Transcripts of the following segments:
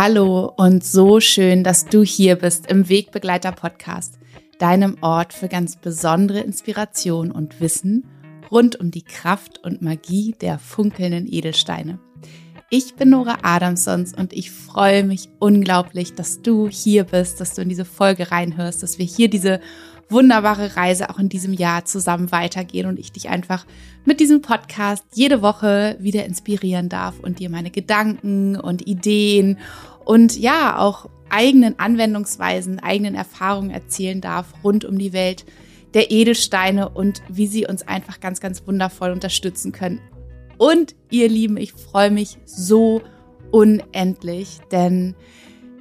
Hallo und so schön, dass du hier bist im Wegbegleiter Podcast, deinem Ort für ganz besondere Inspiration und Wissen rund um die Kraft und Magie der funkelnden Edelsteine. Ich bin Nora Adamsons und ich freue mich unglaublich, dass du hier bist, dass du in diese Folge reinhörst, dass wir hier diese wunderbare Reise auch in diesem Jahr zusammen weitergehen und ich dich einfach mit diesem Podcast jede Woche wieder inspirieren darf und dir meine Gedanken und Ideen und ja, auch eigenen Anwendungsweisen, eigenen Erfahrungen erzählen darf rund um die Welt der Edelsteine und wie sie uns einfach ganz, ganz wundervoll unterstützen können. Und ihr Lieben, ich freue mich so unendlich, denn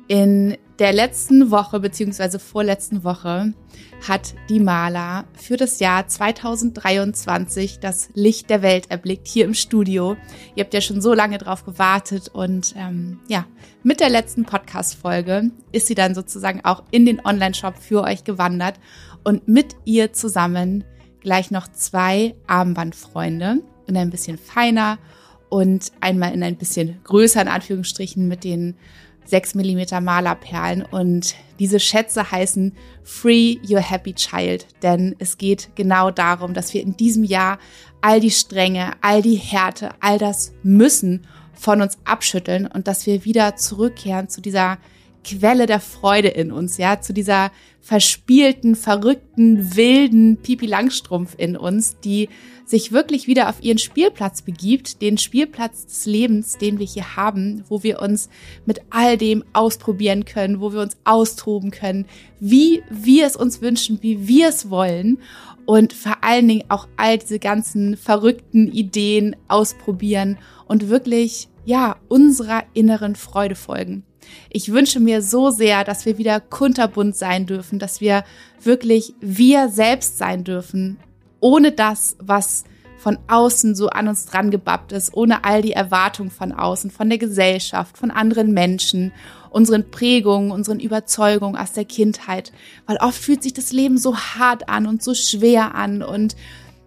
in der letzten Woche beziehungsweise vorletzten Woche hat die Maler für das Jahr 2023 das Licht der Welt erblickt hier im Studio. Ihr habt ja schon so lange drauf gewartet und ähm, ja, mit der letzten Podcast-Folge ist sie dann sozusagen auch in den Online-Shop für euch gewandert und mit ihr zusammen gleich noch zwei Armbandfreunde in ein bisschen feiner und einmal in ein bisschen größer in Anführungsstrichen mit den 6 mm Malerperlen und diese Schätze heißen Free Your Happy Child, denn es geht genau darum, dass wir in diesem Jahr all die Strenge, all die Härte, all das Müssen von uns abschütteln und dass wir wieder zurückkehren zu dieser Quelle der Freude in uns, ja, zu dieser verspielten, verrückten, wilden Pipi Langstrumpf in uns, die sich wirklich wieder auf ihren Spielplatz begibt, den Spielplatz des Lebens, den wir hier haben, wo wir uns mit all dem ausprobieren können, wo wir uns austoben können, wie wir es uns wünschen, wie wir es wollen und vor allen Dingen auch all diese ganzen verrückten Ideen ausprobieren und wirklich, ja, unserer inneren Freude folgen. Ich wünsche mir so sehr, dass wir wieder kunterbunt sein dürfen, dass wir wirklich wir selbst sein dürfen, ohne das, was von außen so an uns dran gebappt ist, ohne all die Erwartungen von außen, von der Gesellschaft, von anderen Menschen, unseren Prägungen, unseren Überzeugungen aus der Kindheit. Weil oft fühlt sich das Leben so hart an und so schwer an und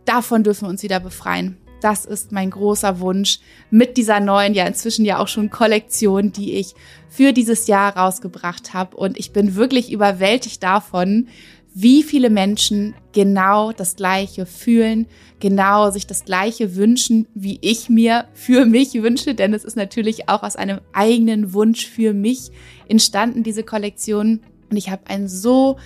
davon dürfen wir uns wieder befreien. Das ist mein großer Wunsch mit dieser neuen, ja inzwischen ja auch schon Kollektion, die ich für dieses Jahr rausgebracht habe. Und ich bin wirklich überwältigt davon, wie viele Menschen genau das Gleiche fühlen, genau sich das Gleiche wünschen, wie ich mir für mich wünsche, denn es ist natürlich auch aus einem eigenen Wunsch für mich entstanden, diese Kollektion. Und ich habe ein so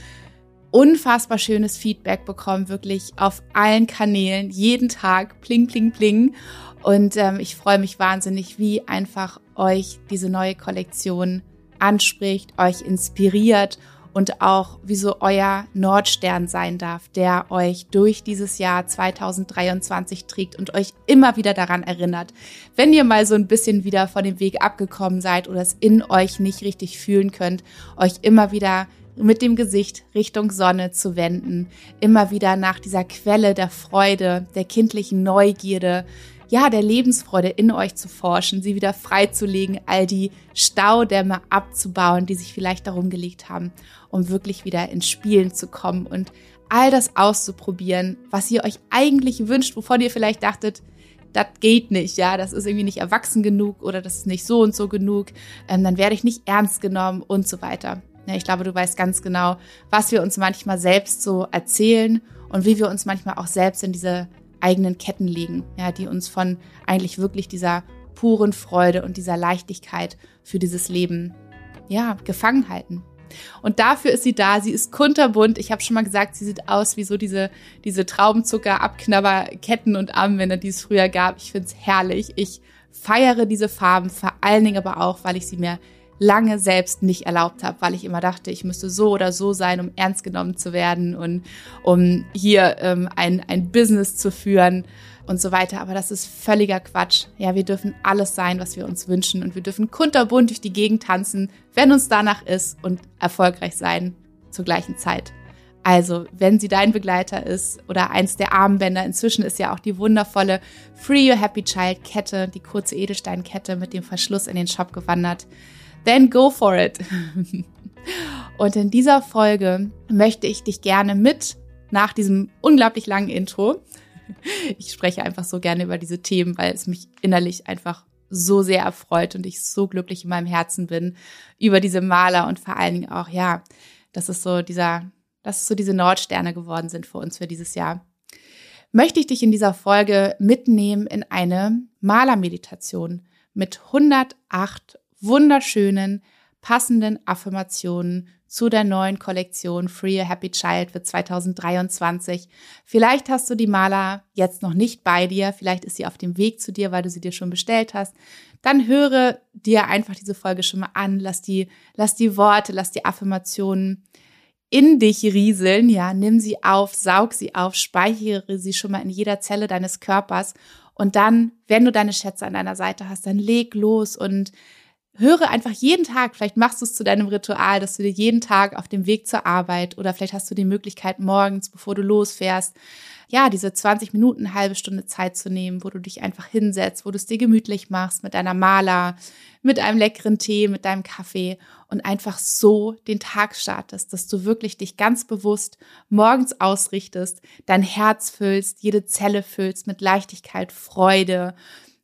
unfassbar schönes Feedback bekommen, wirklich auf allen Kanälen, jeden Tag, pling, pling, pling. Und ähm, ich freue mich wahnsinnig, wie einfach euch diese neue Kollektion anspricht, euch inspiriert und auch wie so euer Nordstern sein darf, der euch durch dieses Jahr 2023 trägt und euch immer wieder daran erinnert, wenn ihr mal so ein bisschen wieder von dem Weg abgekommen seid oder es in euch nicht richtig fühlen könnt, euch immer wieder mit dem Gesicht Richtung Sonne zu wenden, immer wieder nach dieser Quelle der Freude, der kindlichen Neugierde, ja, der Lebensfreude in euch zu forschen, sie wieder freizulegen, all die Staudämme abzubauen, die sich vielleicht darum gelegt haben, um wirklich wieder ins Spielen zu kommen und all das auszuprobieren, was ihr euch eigentlich wünscht, wovon ihr vielleicht dachtet, das geht nicht, ja, das ist irgendwie nicht erwachsen genug oder das ist nicht so und so genug, ähm, dann werde ich nicht ernst genommen und so weiter. Ja, ich glaube, du weißt ganz genau, was wir uns manchmal selbst so erzählen und wie wir uns manchmal auch selbst in diese eigenen Ketten legen, ja, die uns von eigentlich wirklich dieser puren Freude und dieser Leichtigkeit für dieses Leben, ja, gefangen halten. Und dafür ist sie da. Sie ist kunterbunt. Ich habe schon mal gesagt, sie sieht aus wie so diese, diese Traubenzucker-Abknabberketten und Armbänder, die es früher gab. Ich finde es herrlich. Ich feiere diese Farben, vor allen Dingen aber auch, weil ich sie mir lange selbst nicht erlaubt habe, weil ich immer dachte, ich müsste so oder so sein, um ernst genommen zu werden und um hier ähm, ein, ein Business zu führen und so weiter. Aber das ist völliger Quatsch. Ja, wir dürfen alles sein, was wir uns wünschen und wir dürfen kunterbunt durch die Gegend tanzen, wenn uns danach ist und erfolgreich sein zur gleichen Zeit. Also, wenn sie dein Begleiter ist oder eins der Armbänder, inzwischen ist ja auch die wundervolle Free Your Happy Child Kette, die kurze Edelsteinkette mit dem Verschluss in den Shop gewandert then go for it. Und in dieser Folge möchte ich dich gerne mit nach diesem unglaublich langen Intro, ich spreche einfach so gerne über diese Themen, weil es mich innerlich einfach so sehr erfreut und ich so glücklich in meinem Herzen bin über diese Maler und vor allen Dingen auch, ja, dass es so dieser, dass es so diese Nordsterne geworden sind für uns für dieses Jahr. Möchte ich dich in dieser Folge mitnehmen in eine Malermeditation mit 108 wunderschönen, passenden Affirmationen zu der neuen Kollektion Free a Happy Child für 2023. Vielleicht hast du die Maler jetzt noch nicht bei dir, vielleicht ist sie auf dem Weg zu dir, weil du sie dir schon bestellt hast. Dann höre dir einfach diese Folge schon mal an, lass die, lass die Worte, lass die Affirmationen in dich rieseln, ja, nimm sie auf, saug sie auf, speichere sie schon mal in jeder Zelle deines Körpers und dann, wenn du deine Schätze an deiner Seite hast, dann leg los und höre einfach jeden Tag, vielleicht machst du es zu deinem Ritual, dass du dir jeden Tag auf dem Weg zur Arbeit oder vielleicht hast du die Möglichkeit morgens, bevor du losfährst, ja, diese 20 Minuten, halbe Stunde Zeit zu nehmen, wo du dich einfach hinsetzt, wo du es dir gemütlich machst mit deiner Maler, mit einem leckeren Tee, mit deinem Kaffee und einfach so den Tag startest, dass du wirklich dich ganz bewusst morgens ausrichtest, dein Herz füllst, jede Zelle füllst mit Leichtigkeit, Freude,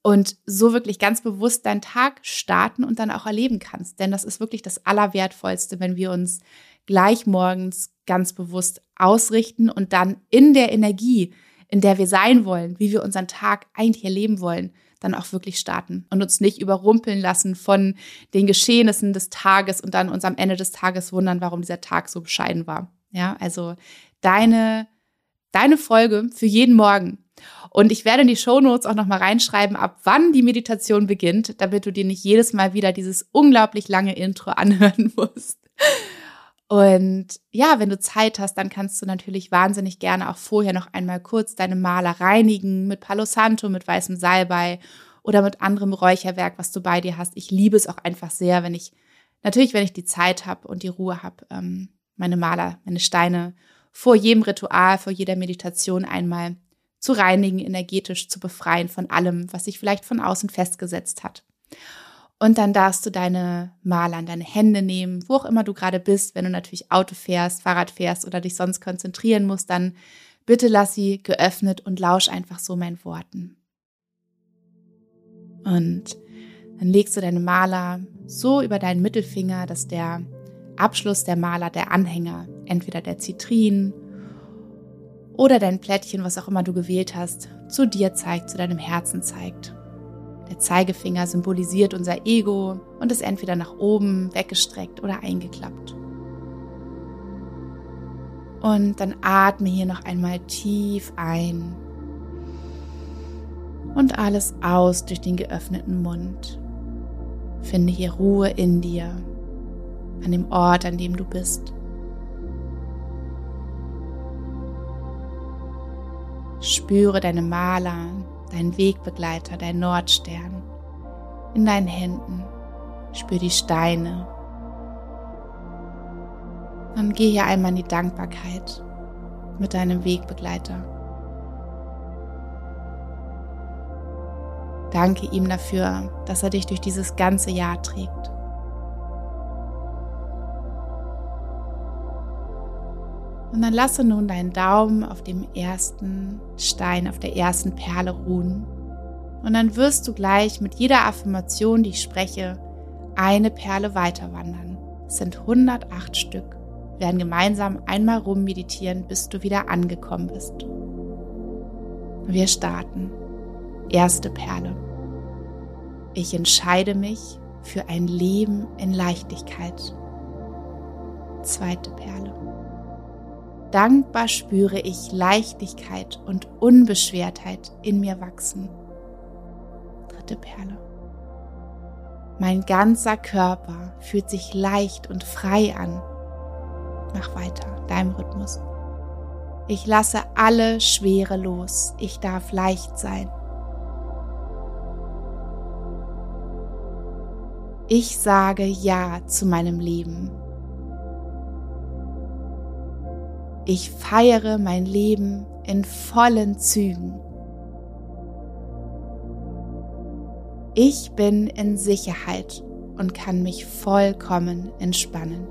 und so wirklich ganz bewusst deinen Tag starten und dann auch erleben kannst. Denn das ist wirklich das Allerwertvollste, wenn wir uns gleich morgens ganz bewusst ausrichten und dann in der Energie, in der wir sein wollen, wie wir unseren Tag eigentlich erleben wollen, dann auch wirklich starten und uns nicht überrumpeln lassen von den Geschehnissen des Tages und dann uns am Ende des Tages wundern, warum dieser Tag so bescheiden war. Ja, also deine, deine Folge für jeden Morgen und ich werde in die Shownotes auch nochmal reinschreiben, ab wann die Meditation beginnt, damit du dir nicht jedes Mal wieder dieses unglaublich lange Intro anhören musst. Und ja, wenn du Zeit hast, dann kannst du natürlich wahnsinnig gerne auch vorher noch einmal kurz deine Maler reinigen mit Palo Santo, mit weißem Salbei oder mit anderem Räucherwerk, was du bei dir hast. Ich liebe es auch einfach sehr, wenn ich, natürlich, wenn ich die Zeit habe und die Ruhe habe, ähm, meine Maler, meine Steine vor jedem Ritual, vor jeder Meditation einmal zu reinigen, energetisch zu befreien von allem, was sich vielleicht von außen festgesetzt hat. Und dann darfst du deine Maler an deine Hände nehmen, wo auch immer du gerade bist. Wenn du natürlich Auto fährst, Fahrrad fährst oder dich sonst konzentrieren musst, dann bitte lass sie geöffnet und lausch einfach so meinen Worten. Und dann legst du deine Maler so über deinen Mittelfinger, dass der Abschluss der Maler, der Anhänger, entweder der Zitrin oder dein Plättchen, was auch immer du gewählt hast, zu dir zeigt, zu deinem Herzen zeigt. Der Zeigefinger symbolisiert unser Ego und ist entweder nach oben weggestreckt oder eingeklappt. Und dann atme hier noch einmal tief ein und alles aus durch den geöffneten Mund. Finde hier Ruhe in dir, an dem Ort, an dem du bist. Spüre deine Maler, deinen Wegbegleiter, dein Nordstern in deinen Händen. Spür die Steine. Dann geh hier einmal in die Dankbarkeit mit deinem Wegbegleiter. Danke ihm dafür, dass er dich durch dieses ganze Jahr trägt. Und dann lasse nun deinen Daumen auf dem ersten Stein, auf der ersten Perle ruhen. Und dann wirst du gleich mit jeder Affirmation, die ich spreche, eine Perle weiter wandern. Es sind 108 Stück. Wir werden gemeinsam einmal rum meditieren, bis du wieder angekommen bist. Wir starten. Erste Perle. Ich entscheide mich für ein Leben in Leichtigkeit. Zweite Perle. Dankbar spüre ich Leichtigkeit und Unbeschwertheit in mir wachsen. Dritte Perle. Mein ganzer Körper fühlt sich leicht und frei an. Mach weiter, deinem Rhythmus. Ich lasse alle Schwere los. Ich darf leicht sein. Ich sage Ja zu meinem Leben. Ich feiere mein Leben in vollen Zügen. Ich bin in Sicherheit und kann mich vollkommen entspannen.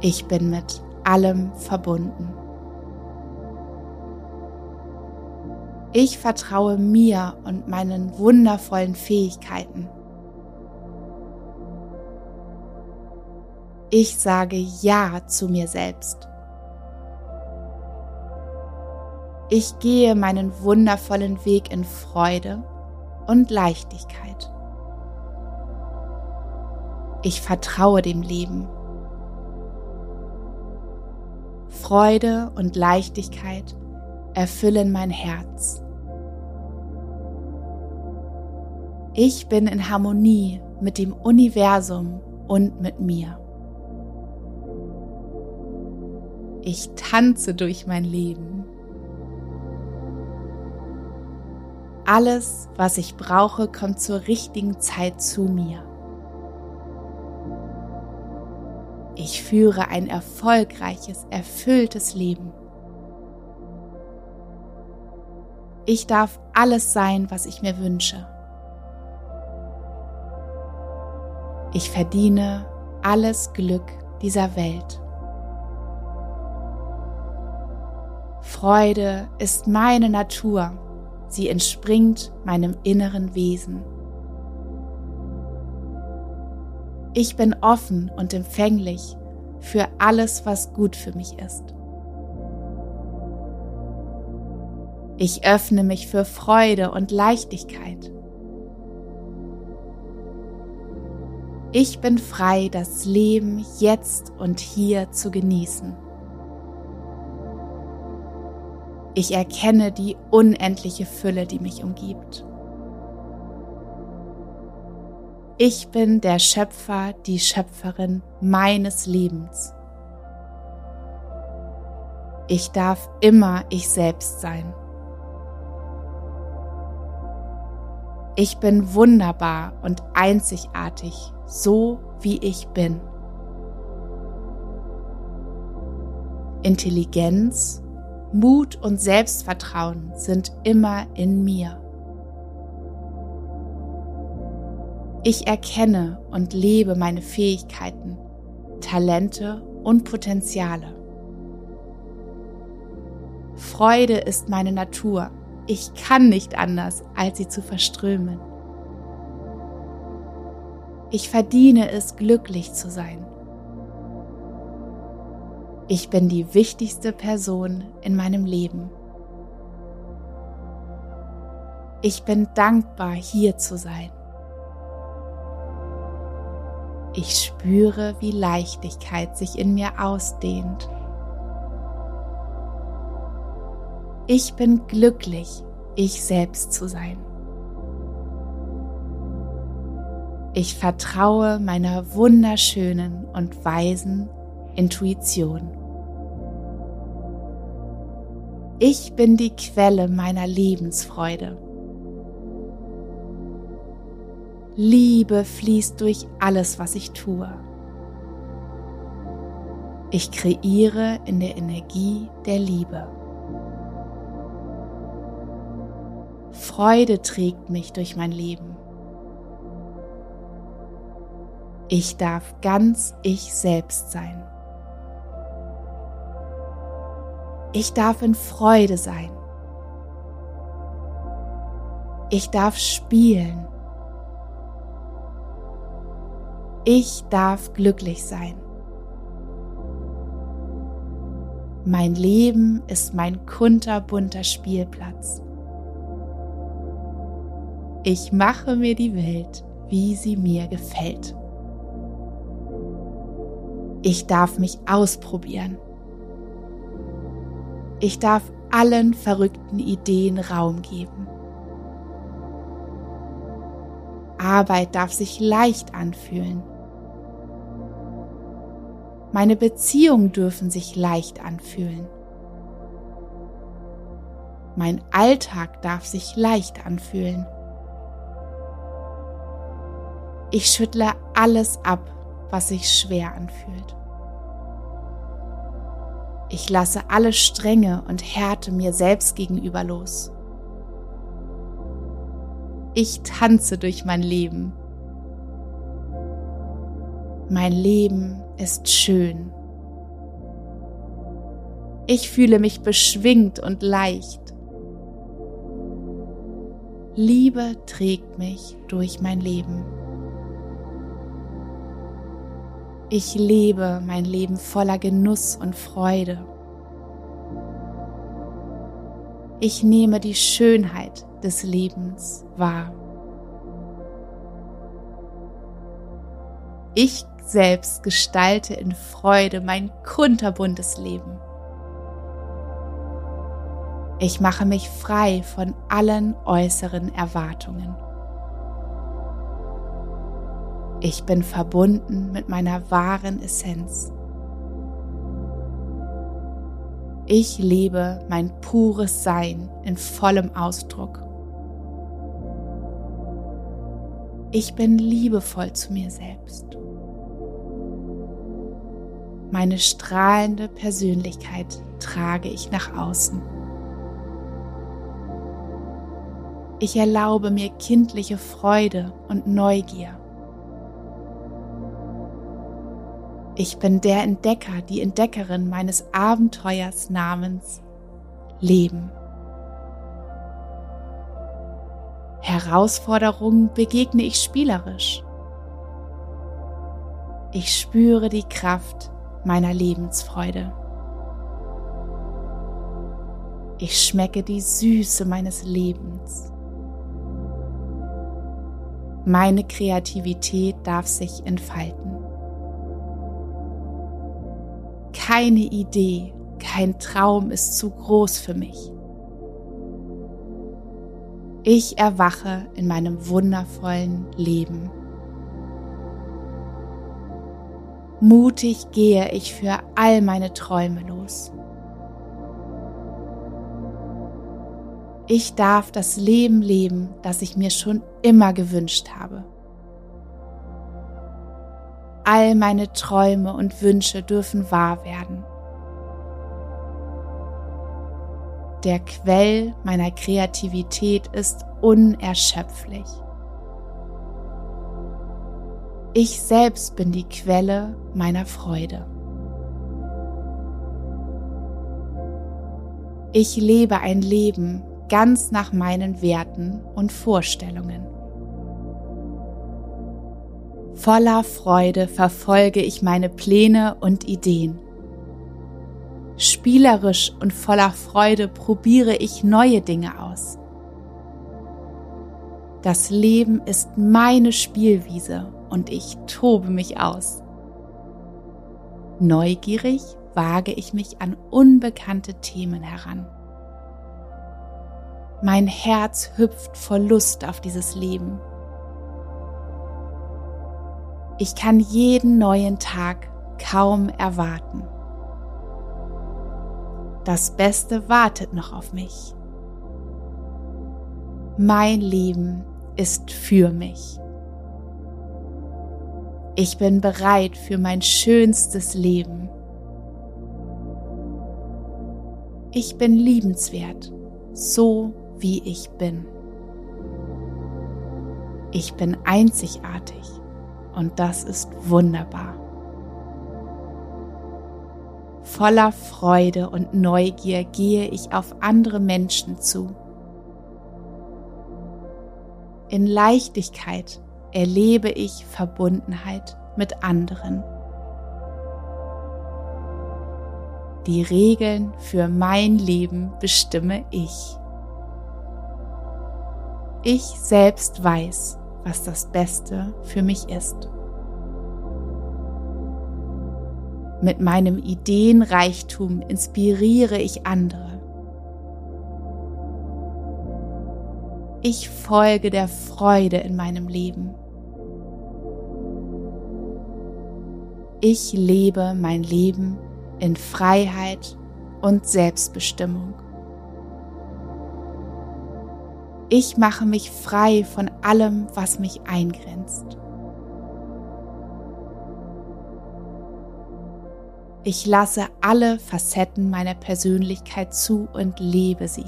Ich bin mit allem verbunden. Ich vertraue mir und meinen wundervollen Fähigkeiten. Ich sage Ja zu mir selbst. Ich gehe meinen wundervollen Weg in Freude und Leichtigkeit. Ich vertraue dem Leben. Freude und Leichtigkeit erfüllen mein Herz. Ich bin in Harmonie mit dem Universum und mit mir. Ich tanze durch mein Leben. Alles, was ich brauche, kommt zur richtigen Zeit zu mir. Ich führe ein erfolgreiches, erfülltes Leben. Ich darf alles sein, was ich mir wünsche. Ich verdiene alles Glück dieser Welt. Freude ist meine Natur, sie entspringt meinem inneren Wesen. Ich bin offen und empfänglich für alles, was gut für mich ist. Ich öffne mich für Freude und Leichtigkeit. Ich bin frei, das Leben jetzt und hier zu genießen. Ich erkenne die unendliche Fülle, die mich umgibt. Ich bin der Schöpfer, die Schöpferin meines Lebens. Ich darf immer ich selbst sein. Ich bin wunderbar und einzigartig, so wie ich bin. Intelligenz, Mut und Selbstvertrauen sind immer in mir. Ich erkenne und lebe meine Fähigkeiten, Talente und Potenziale. Freude ist meine Natur ich kann nicht anders, als sie zu verströmen. Ich verdiene es, glücklich zu sein. Ich bin die wichtigste Person in meinem Leben. Ich bin dankbar, hier zu sein. Ich spüre, wie Leichtigkeit sich in mir ausdehnt. Ich bin glücklich, ich selbst zu sein. Ich vertraue meiner wunderschönen und weisen Intuition. Ich bin die Quelle meiner Lebensfreude. Liebe fließt durch alles, was ich tue. Ich kreiere in der Energie der Liebe. Freude trägt mich durch mein Leben. Ich darf ganz ich selbst sein. Ich darf in Freude sein. Ich darf spielen. Ich darf glücklich sein. Mein Leben ist mein kunterbunter Spielplatz. Ich mache mir die Welt, wie sie mir gefällt. Ich darf mich ausprobieren. Ich darf allen verrückten Ideen Raum geben. Arbeit darf sich leicht anfühlen. Meine Beziehungen dürfen sich leicht anfühlen. Mein Alltag darf sich leicht anfühlen. Ich schüttle alles ab, was sich schwer anfühlt. Ich lasse alle Strenge und Härte mir selbst gegenüber los. Ich tanze durch mein Leben. Mein Leben ist schön. Ich fühle mich beschwingt und leicht. Liebe trägt mich durch mein Leben. Ich lebe mein Leben voller Genuss und Freude. Ich nehme die Schönheit des Lebens wahr. Ich selbst gestalte in Freude mein kunterbuntes Leben. Ich mache mich frei von allen äußeren Erwartungen. Ich bin verbunden mit meiner wahren Essenz. Ich lebe mein pures Sein in vollem Ausdruck. Ich bin liebevoll zu mir selbst. Meine strahlende Persönlichkeit trage ich nach außen. Ich erlaube mir kindliche Freude und Neugier. Ich bin der Entdecker, die Entdeckerin meines Abenteuers namens Leben. Herausforderungen begegne ich spielerisch. Ich spüre die Kraft meiner Lebensfreude. Ich schmecke die Süße meines Lebens. Meine Kreativität darf sich entfalten. Keine Idee, kein Traum ist zu groß für mich. Ich erwache in meinem wundervollen Leben. Mutig gehe ich für all meine Träume los. Ich darf das Leben leben, das ich mir schon immer gewünscht habe. All meine Träume und Wünsche dürfen wahr werden. Der Quell meiner Kreativität ist unerschöpflich. Ich selbst bin die Quelle meiner Freude. Ich lebe ein Leben ganz nach meinen Werten und Vorstellungen. Voller Freude verfolge ich meine Pläne und Ideen. Spielerisch und voller Freude probiere ich neue Dinge aus. Das Leben ist meine Spielwiese und ich tobe mich aus. Neugierig wage ich mich an unbekannte Themen heran. Mein Herz hüpft vor Lust auf dieses Leben ich kann jeden neuen Tag kaum erwarten. Das Beste wartet noch auf mich. Mein Leben ist für mich. Ich bin bereit für mein schönstes Leben. Ich bin liebenswert, so wie ich bin. Ich bin einzigartig und das ist wunderbar. Voller Freude und Neugier gehe ich auf andere Menschen zu. In Leichtigkeit erlebe ich Verbundenheit mit anderen. Die Regeln für mein Leben bestimme ich. Ich selbst weiß, was das Beste für mich ist. Mit meinem Ideenreichtum inspiriere ich andere. Ich folge der Freude in meinem Leben. Ich lebe mein Leben in Freiheit und Selbstbestimmung. Ich mache mich frei von allem, was mich eingrenzt. Ich lasse alle Facetten meiner Persönlichkeit zu und lebe sie.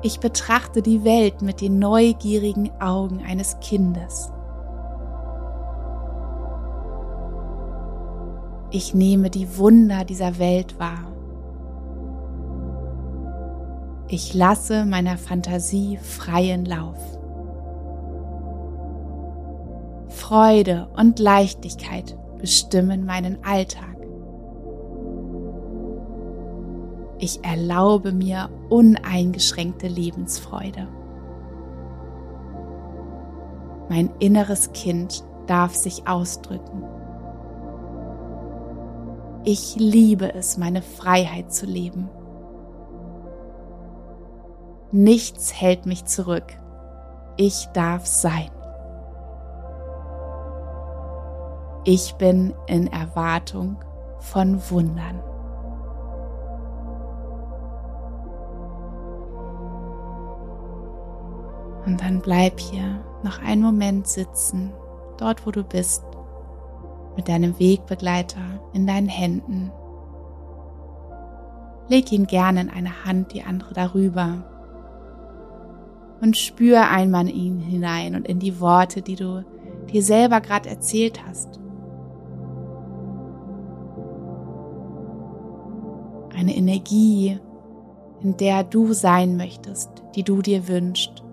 Ich betrachte die Welt mit den neugierigen Augen eines Kindes. Ich nehme die Wunder dieser Welt wahr. Ich lasse meiner Fantasie freien Lauf. Freude und Leichtigkeit bestimmen meinen Alltag. Ich erlaube mir uneingeschränkte Lebensfreude. Mein inneres Kind darf sich ausdrücken. Ich liebe es, meine Freiheit zu leben. Nichts hält mich zurück. Ich darf sein. Ich bin in Erwartung von Wundern. Und dann bleib hier noch einen Moment sitzen, dort wo du bist, mit deinem Wegbegleiter in deinen Händen. Leg ihn gerne in eine Hand, die andere darüber. Und spür einmal in ihn hinein und in die Worte, die du dir selber gerade erzählt hast. Eine Energie, in der du sein möchtest, die du dir wünschst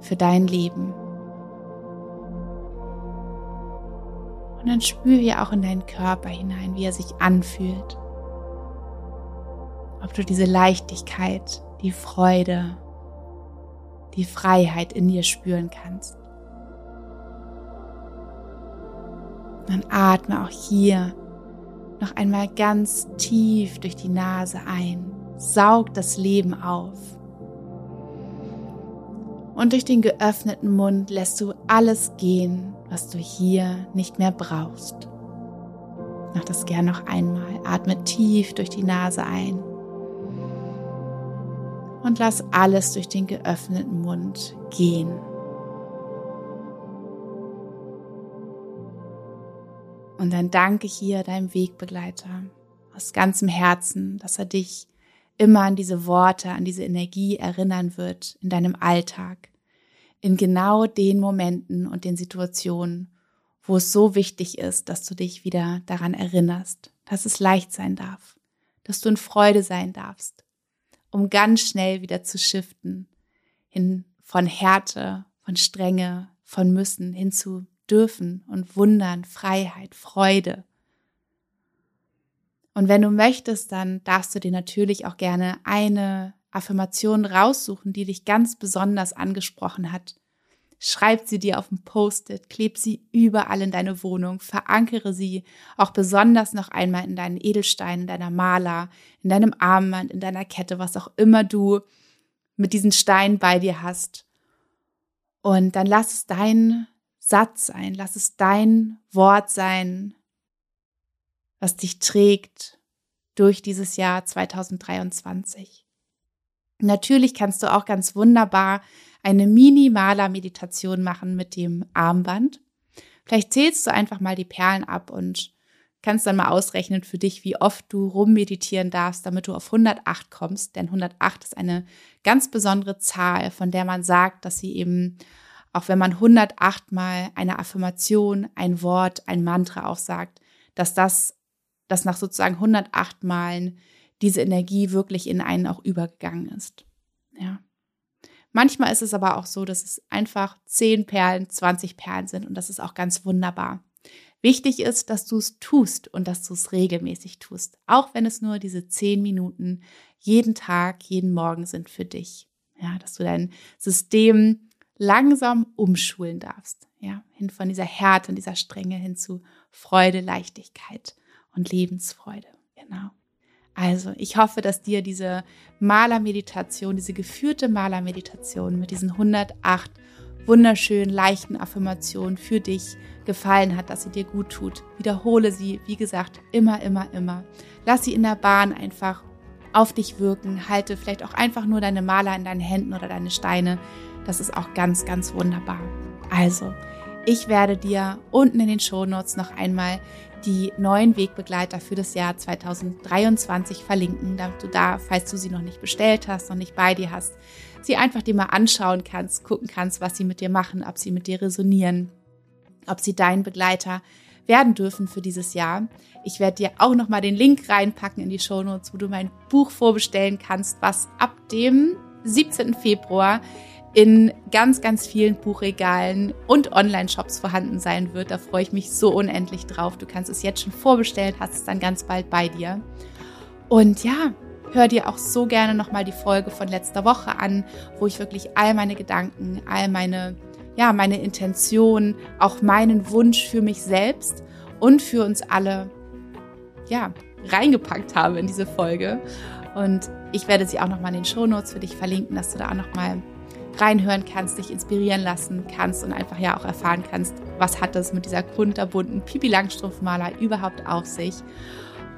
für dein Leben. Und dann spür hier auch in deinen Körper hinein, wie er sich anfühlt. Ob du diese Leichtigkeit, die Freude, die Freiheit in dir spüren kannst. Dann atme auch hier noch einmal ganz tief durch die Nase ein. Saug das Leben auf und durch den geöffneten Mund lässt du alles gehen, was du hier nicht mehr brauchst. Mach das gern noch einmal. Atme tief durch die Nase ein und lass alles durch den geöffneten Mund gehen. Und dann danke hier deinem Wegbegleiter aus ganzem Herzen, dass er dich immer an diese Worte, an diese Energie erinnern wird in deinem Alltag, in genau den Momenten und den Situationen, wo es so wichtig ist, dass du dich wieder daran erinnerst, dass es leicht sein darf, dass du in Freude sein darfst, um ganz schnell wieder zu shiften, hin von Härte, von Strenge, von Müssen hin zu dürfen und Wundern, Freiheit, Freude, und wenn du möchtest, dann darfst du dir natürlich auch gerne eine Affirmation raussuchen, die dich ganz besonders angesprochen hat. Schreib sie dir auf ein Post-it, kleb sie überall in deine Wohnung, verankere sie auch besonders noch einmal in deinen Edelsteinen, in deiner Maler, in deinem Armband, in deiner Kette, was auch immer du mit diesen Steinen bei dir hast. Und dann lass es dein Satz sein, lass es dein Wort sein, was dich trägt durch dieses Jahr 2023. Natürlich kannst du auch ganz wunderbar eine minimaler Meditation machen mit dem Armband. Vielleicht zählst du einfach mal die Perlen ab und kannst dann mal ausrechnen für dich, wie oft du rummeditieren darfst, damit du auf 108 kommst. Denn 108 ist eine ganz besondere Zahl, von der man sagt, dass sie eben, auch wenn man 108 mal eine Affirmation, ein Wort, ein Mantra auch sagt, dass das dass nach sozusagen 108 Malen diese Energie wirklich in einen auch übergegangen ist. Ja. Manchmal ist es aber auch so, dass es einfach 10 Perlen, 20 Perlen sind und das ist auch ganz wunderbar. Wichtig ist, dass du es tust und dass du es regelmäßig tust, auch wenn es nur diese 10 Minuten jeden Tag, jeden Morgen sind für dich. Ja, dass du dein System langsam umschulen darfst, ja, hin von dieser Härte und dieser Strenge hin zu Freude, Leichtigkeit und Lebensfreude. Genau. Also, ich hoffe, dass dir diese Malermeditation, diese geführte Malermeditation mit diesen 108 wunderschönen, leichten Affirmationen für dich gefallen hat, dass sie dir gut tut. Wiederhole sie, wie gesagt, immer, immer, immer. Lass sie in der Bahn einfach auf dich wirken. Halte vielleicht auch einfach nur deine Maler in deinen Händen oder deine Steine. Das ist auch ganz, ganz wunderbar. Also, ich werde dir unten in den Shownotes noch einmal die neuen Wegbegleiter für das Jahr 2023 verlinken, damit du da, falls du sie noch nicht bestellt hast, noch nicht bei dir hast, sie einfach dir mal anschauen kannst, gucken kannst, was sie mit dir machen, ob sie mit dir resonieren, ob sie dein Begleiter werden dürfen für dieses Jahr. Ich werde dir auch nochmal den Link reinpacken in die Shownotes, wo du mein Buch vorbestellen kannst, was ab dem 17. Februar in ganz, ganz vielen Buchregalen und Online-Shops vorhanden sein wird. Da freue ich mich so unendlich drauf. Du kannst es jetzt schon vorbestellen, hast es dann ganz bald bei dir. Und ja, hör dir auch so gerne nochmal die Folge von letzter Woche an, wo ich wirklich all meine Gedanken, all meine, ja, meine Intention, auch meinen Wunsch für mich selbst und für uns alle, ja, reingepackt habe in diese Folge. Und ich werde sie auch nochmal in den Shownotes für dich verlinken, dass du da auch nochmal reinhören kannst, dich inspirieren lassen kannst und einfach ja auch erfahren kannst, was hat das mit dieser kunterbunten Pipi Langstrumpfmaler überhaupt auf sich.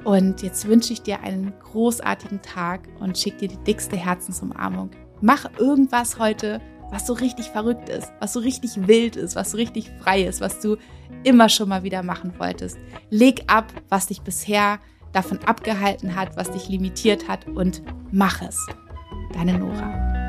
Und jetzt wünsche ich dir einen großartigen Tag und schick dir die dickste Herzensumarmung. Mach irgendwas heute, was so richtig verrückt ist, was so richtig wild ist, was so richtig frei ist, was du immer schon mal wieder machen wolltest. Leg ab, was dich bisher davon abgehalten hat, was dich limitiert hat und mach es. Deine Nora.